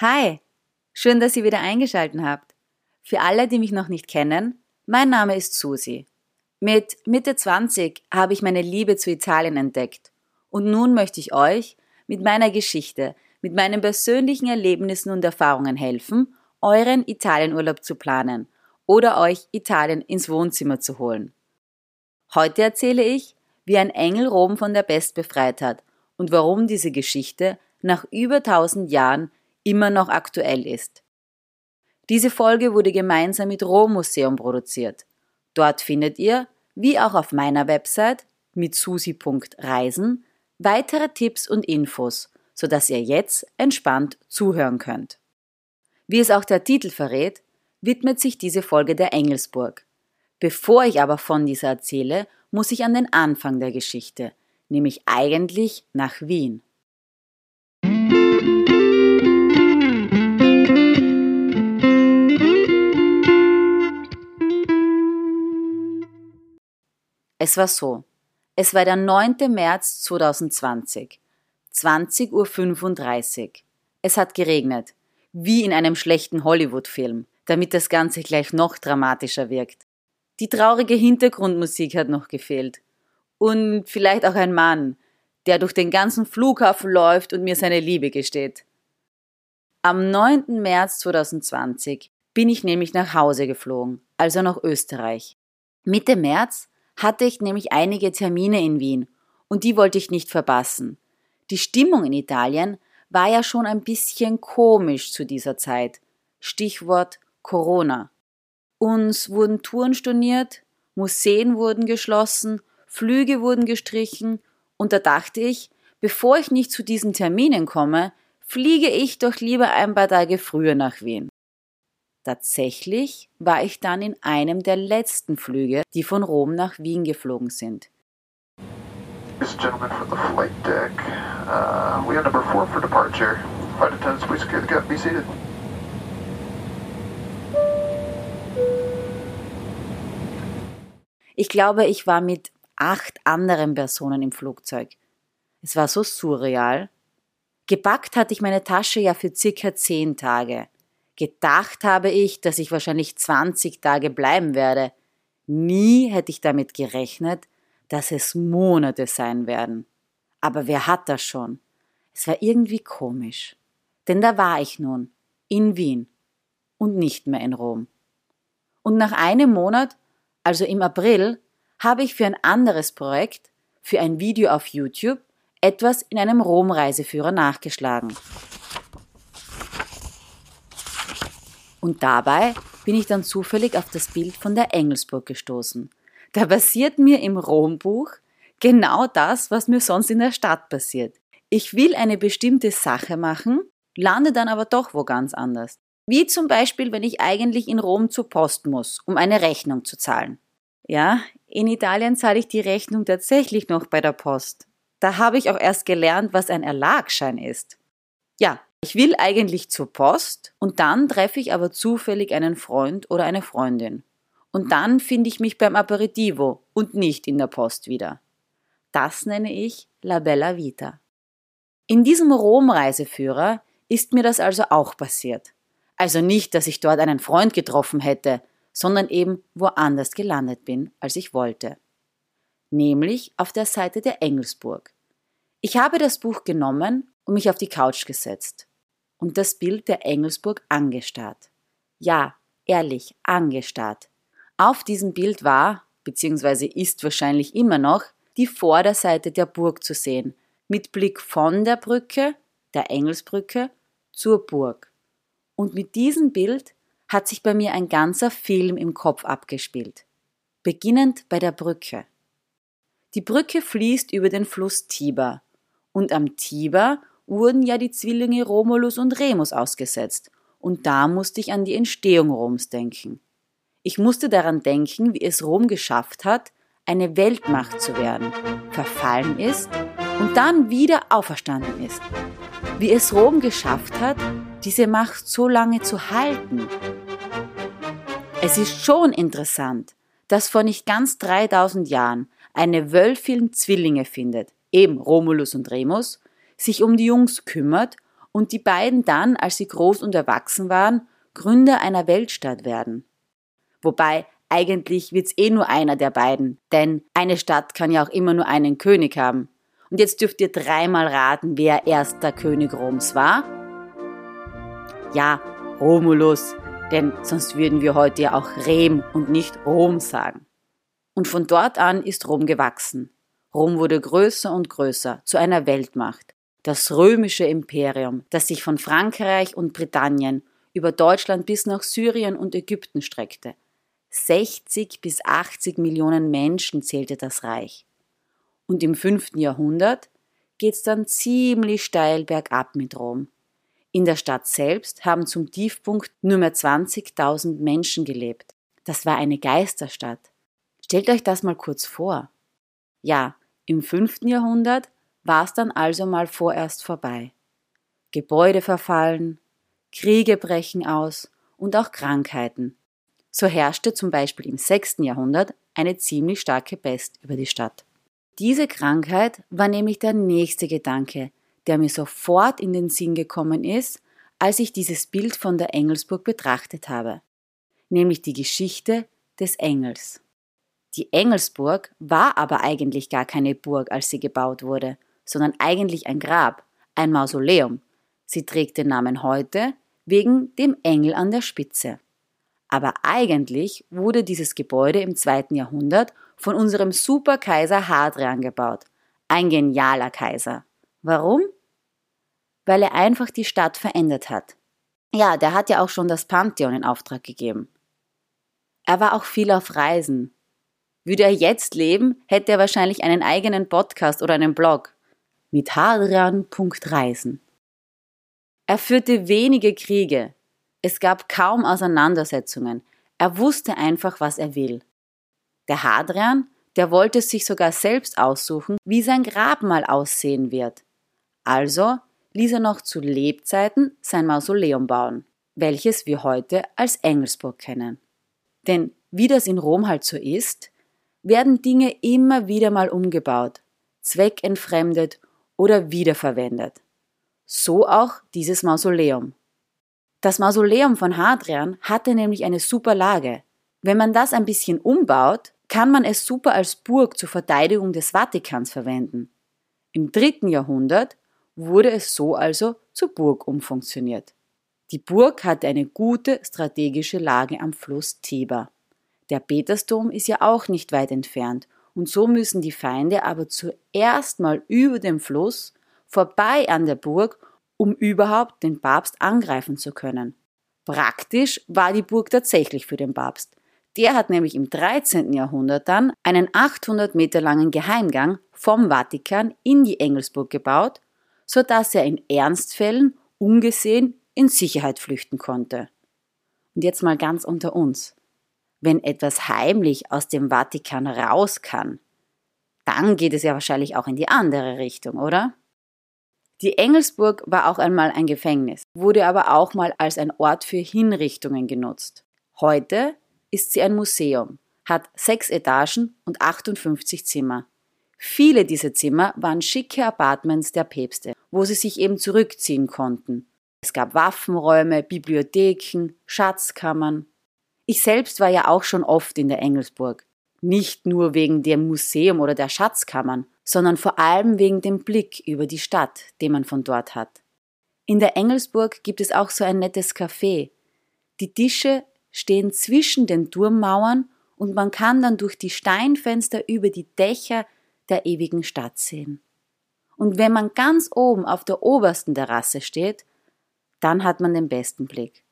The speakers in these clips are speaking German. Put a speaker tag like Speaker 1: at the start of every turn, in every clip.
Speaker 1: Hi, schön, dass ihr wieder eingeschaltet habt. Für alle, die mich noch nicht kennen, mein Name ist Susi. Mit Mitte 20 habe ich meine Liebe zu Italien entdeckt und nun möchte ich euch mit meiner Geschichte, mit meinen persönlichen Erlebnissen und Erfahrungen helfen, euren Italienurlaub zu planen oder euch Italien ins Wohnzimmer zu holen. Heute erzähle ich, wie ein Engel Rom von der Pest befreit hat und warum diese Geschichte nach über 1000 Jahren immer noch aktuell ist. Diese Folge wurde gemeinsam mit Rom Museum produziert. Dort findet ihr, wie auch auf meiner Website mit susi.reisen, weitere Tipps und Infos, sodass ihr jetzt entspannt zuhören könnt. Wie es auch der Titel verrät, widmet sich diese Folge der Engelsburg. Bevor ich aber von dieser erzähle, muss ich an den Anfang der Geschichte, nämlich eigentlich nach Wien. Es war so. Es war der 9. März 2020. 20.35 Uhr. Es hat geregnet. Wie in einem schlechten Hollywood-Film, damit das Ganze gleich noch dramatischer wirkt. Die traurige Hintergrundmusik hat noch gefehlt. Und vielleicht auch ein Mann, der durch den ganzen Flughafen läuft und mir seine Liebe gesteht. Am 9. März 2020 bin ich nämlich nach Hause geflogen, also nach Österreich. Mitte März hatte ich nämlich einige Termine in Wien und die wollte ich nicht verpassen. Die Stimmung in Italien war ja schon ein bisschen komisch zu dieser Zeit. Stichwort Corona. Uns wurden Touren storniert, Museen wurden geschlossen, Flüge wurden gestrichen und da dachte ich, bevor ich nicht zu diesen Terminen komme, fliege ich doch lieber ein paar Tage früher nach Wien. Tatsächlich war ich dann in einem der letzten Flüge, die von Rom nach Wien geflogen sind.
Speaker 2: Ladies and gentlemen from the flight deck, uh, we are number four for departure. Flight attendants, please secure the gate. Be seated.
Speaker 1: Ich glaube, ich war mit acht anderen Personen im Flugzeug. Es war so surreal. Gepackt hatte ich meine Tasche ja für circa zehn Tage. Gedacht habe ich, dass ich wahrscheinlich 20 Tage bleiben werde. Nie hätte ich damit gerechnet, dass es Monate sein werden. Aber wer hat das schon? Es war irgendwie komisch. Denn da war ich nun, in Wien und nicht mehr in Rom. Und nach einem Monat, also im April, habe ich für ein anderes Projekt, für ein Video auf YouTube, etwas in einem Rom-Reiseführer nachgeschlagen. Und dabei bin ich dann zufällig auf das Bild von der Engelsburg gestoßen. Da passiert mir im Rombuch genau das, was mir sonst in der Stadt passiert. Ich will eine bestimmte Sache machen, lande dann aber doch wo ganz anders. Wie zum Beispiel, wenn ich eigentlich in Rom zur Post muss, um eine Rechnung zu zahlen. Ja, in Italien zahle ich die Rechnung tatsächlich noch bei der Post. Da habe ich auch erst gelernt, was ein Erlagschein ist. Ja, ich will eigentlich zur Post und dann treffe ich aber zufällig einen Freund oder eine Freundin. Und dann finde ich mich beim Aperitivo und nicht in der Post wieder. Das nenne ich La Bella Vita. In diesem Rom-Reiseführer ist mir das also auch passiert. Also nicht, dass ich dort einen Freund getroffen hätte, sondern eben woanders gelandet bin, als ich wollte. Nämlich auf der Seite der Engelsburg. Ich habe das Buch genommen und mich auf die Couch gesetzt und das Bild der Engelsburg angestarrt. Ja, ehrlich, angestarrt. Auf diesem Bild war, beziehungsweise ist wahrscheinlich immer noch, die Vorderseite der Burg zu sehen, mit Blick von der Brücke, der Engelsbrücke, zur Burg. Und mit diesem Bild hat sich bei mir ein ganzer Film im Kopf abgespielt. Beginnend bei der Brücke. Die Brücke fließt über den Fluss Tiber und am Tiber wurden ja die Zwillinge Romulus und Remus ausgesetzt, und da musste ich an die Entstehung Roms denken. Ich musste daran denken, wie es Rom geschafft hat, eine Weltmacht zu werden, verfallen ist und dann wieder auferstanden ist. Wie es Rom geschafft hat, diese Macht so lange zu halten. Es ist schon interessant, dass vor nicht ganz 3000 Jahren eine Wölfin Zwillinge findet, eben Romulus und Remus, sich um die Jungs kümmert und die beiden dann, als sie groß und erwachsen waren, Gründer einer Weltstadt werden. Wobei eigentlich wird's eh nur einer der beiden, denn eine Stadt kann ja auch immer nur einen König haben. Und jetzt dürft ihr dreimal raten, wer erster König Roms war. Ja, Romulus, denn sonst würden wir heute ja auch Rem und nicht Rom sagen. Und von dort an ist Rom gewachsen. Rom wurde größer und größer zu einer Weltmacht. Das römische Imperium, das sich von Frankreich und Britannien über Deutschland bis nach Syrien und Ägypten streckte. 60 bis 80 Millionen Menschen zählte das Reich. Und im 5. Jahrhundert geht's dann ziemlich steil bergab mit Rom. In der Stadt selbst haben zum Tiefpunkt nur mehr 20.000 Menschen gelebt. Das war eine Geisterstadt. Stellt euch das mal kurz vor. Ja, im 5. Jahrhundert war es dann also mal vorerst vorbei. Gebäude verfallen, Kriege brechen aus und auch Krankheiten. So herrschte zum Beispiel im 6. Jahrhundert eine ziemlich starke Pest über die Stadt. Diese Krankheit war nämlich der nächste Gedanke, der mir sofort in den Sinn gekommen ist, als ich dieses Bild von der Engelsburg betrachtet habe, nämlich die Geschichte des Engels. Die Engelsburg war aber eigentlich gar keine Burg, als sie gebaut wurde, sondern eigentlich ein Grab, ein Mausoleum. Sie trägt den Namen heute wegen dem Engel an der Spitze. Aber eigentlich wurde dieses Gebäude im zweiten Jahrhundert von unserem Superkaiser Hadrian gebaut. Ein genialer Kaiser. Warum? Weil er einfach die Stadt verändert hat. Ja, der hat ja auch schon das Pantheon in Auftrag gegeben. Er war auch viel auf Reisen. Würde er jetzt leben, hätte er wahrscheinlich einen eigenen Podcast oder einen Blog mit hadrian.reisen. Er führte wenige Kriege. Es gab kaum Auseinandersetzungen. Er wusste einfach, was er will. Der Hadrian, der wollte sich sogar selbst aussuchen, wie sein Grab mal aussehen wird. Also ließ er noch zu Lebzeiten sein Mausoleum bauen, welches wir heute als Engelsburg kennen. Denn wie das in Rom halt so ist, werden Dinge immer wieder mal umgebaut, zweckentfremdet oder wiederverwendet. So auch dieses Mausoleum. Das Mausoleum von Hadrian hatte nämlich eine super Lage. Wenn man das ein bisschen umbaut, kann man es super als Burg zur Verteidigung des Vatikans verwenden. Im dritten Jahrhundert wurde es so also zur Burg umfunktioniert. Die Burg hatte eine gute strategische Lage am Fluss Tiber. Der Petersdom ist ja auch nicht weit entfernt und so müssen die Feinde aber zuerst mal über dem Fluss vorbei an der Burg, um überhaupt den Papst angreifen zu können. Praktisch war die Burg tatsächlich für den Papst. Der hat nämlich im 13. Jahrhundert dann einen 800 Meter langen Geheimgang vom Vatikan in die Engelsburg gebaut, so dass er in Ernstfällen ungesehen in Sicherheit flüchten konnte. Und jetzt mal ganz unter uns. Wenn etwas heimlich aus dem Vatikan raus kann, dann geht es ja wahrscheinlich auch in die andere Richtung, oder? Die Engelsburg war auch einmal ein Gefängnis, wurde aber auch mal als ein Ort für Hinrichtungen genutzt. Heute ist sie ein Museum, hat sechs Etagen und 58 Zimmer. Viele dieser Zimmer waren schicke Apartments der Päpste, wo sie sich eben zurückziehen konnten. Es gab Waffenräume, Bibliotheken, Schatzkammern. Ich selbst war ja auch schon oft in der Engelsburg. Nicht nur wegen dem Museum oder der Schatzkammern, sondern vor allem wegen dem Blick über die Stadt, den man von dort hat. In der Engelsburg gibt es auch so ein nettes Café. Die Tische stehen zwischen den Turmmauern und man kann dann durch die Steinfenster über die Dächer der ewigen Stadt sehen. Und wenn man ganz oben auf der obersten Terrasse steht, dann hat man den besten Blick.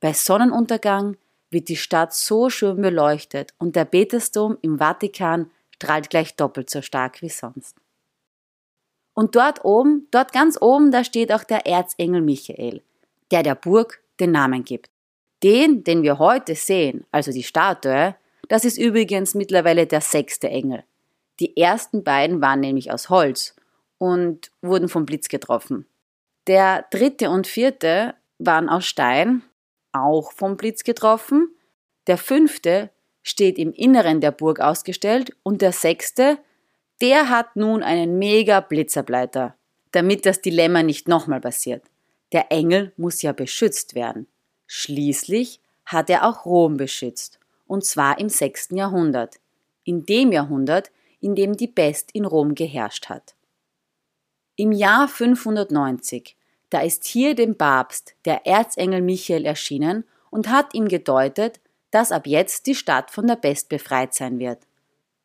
Speaker 1: Bei Sonnenuntergang wird die Stadt so schön beleuchtet und der Petersdom im Vatikan strahlt gleich doppelt so stark wie sonst. Und dort oben, dort ganz oben, da steht auch der Erzengel Michael, der der Burg den Namen gibt. Den, den wir heute sehen, also die Statue, das ist übrigens mittlerweile der sechste Engel. Die ersten beiden waren nämlich aus Holz und wurden vom Blitz getroffen. Der dritte und vierte waren aus Stein, auch vom Blitz getroffen. Der fünfte steht im Inneren der Burg ausgestellt und der sechste, der hat nun einen mega Blitzableiter, damit das Dilemma nicht nochmal passiert. Der Engel muss ja beschützt werden. Schließlich hat er auch Rom beschützt, und zwar im 6. Jahrhundert, in dem Jahrhundert, in dem die Pest in Rom geherrscht hat. Im Jahr 590, da ist hier dem Papst der Erzengel Michael erschienen und hat ihm gedeutet, dass ab jetzt die Stadt von der Pest befreit sein wird.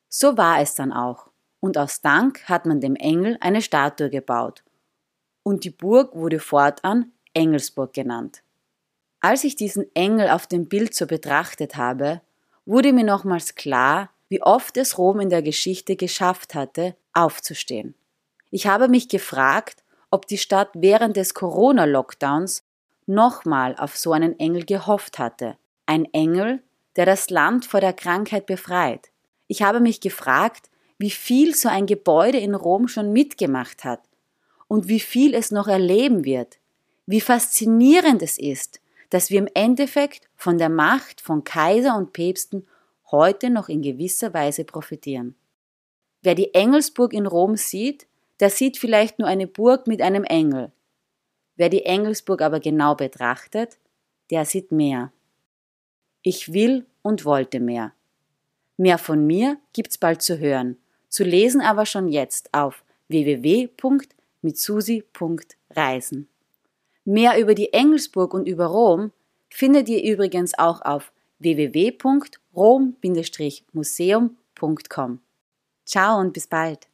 Speaker 1: So war es dann auch, und aus Dank hat man dem Engel eine Statue gebaut, und die Burg wurde fortan Engelsburg genannt. Als ich diesen Engel auf dem Bild so betrachtet habe, wurde mir nochmals klar, wie oft es Rom in der Geschichte geschafft hatte, aufzustehen. Ich habe mich gefragt, ob die Stadt während des Corona-Lockdowns nochmal auf so einen Engel gehofft hatte. Ein Engel, der das Land vor der Krankheit befreit. Ich habe mich gefragt, wie viel so ein Gebäude in Rom schon mitgemacht hat und wie viel es noch erleben wird. Wie faszinierend es ist, dass wir im Endeffekt von der Macht von Kaiser und Päpsten heute noch in gewisser Weise profitieren. Wer die Engelsburg in Rom sieht, der sieht vielleicht nur eine Burg mit einem Engel. Wer die Engelsburg aber genau betrachtet, der sieht mehr. Ich will und wollte mehr. Mehr von mir gibt's bald zu hören, zu lesen aber schon jetzt auf www.mitsusi.reisen. Mehr über die Engelsburg und über Rom findet ihr übrigens auch auf www.rom-museum.com. Ciao und bis bald.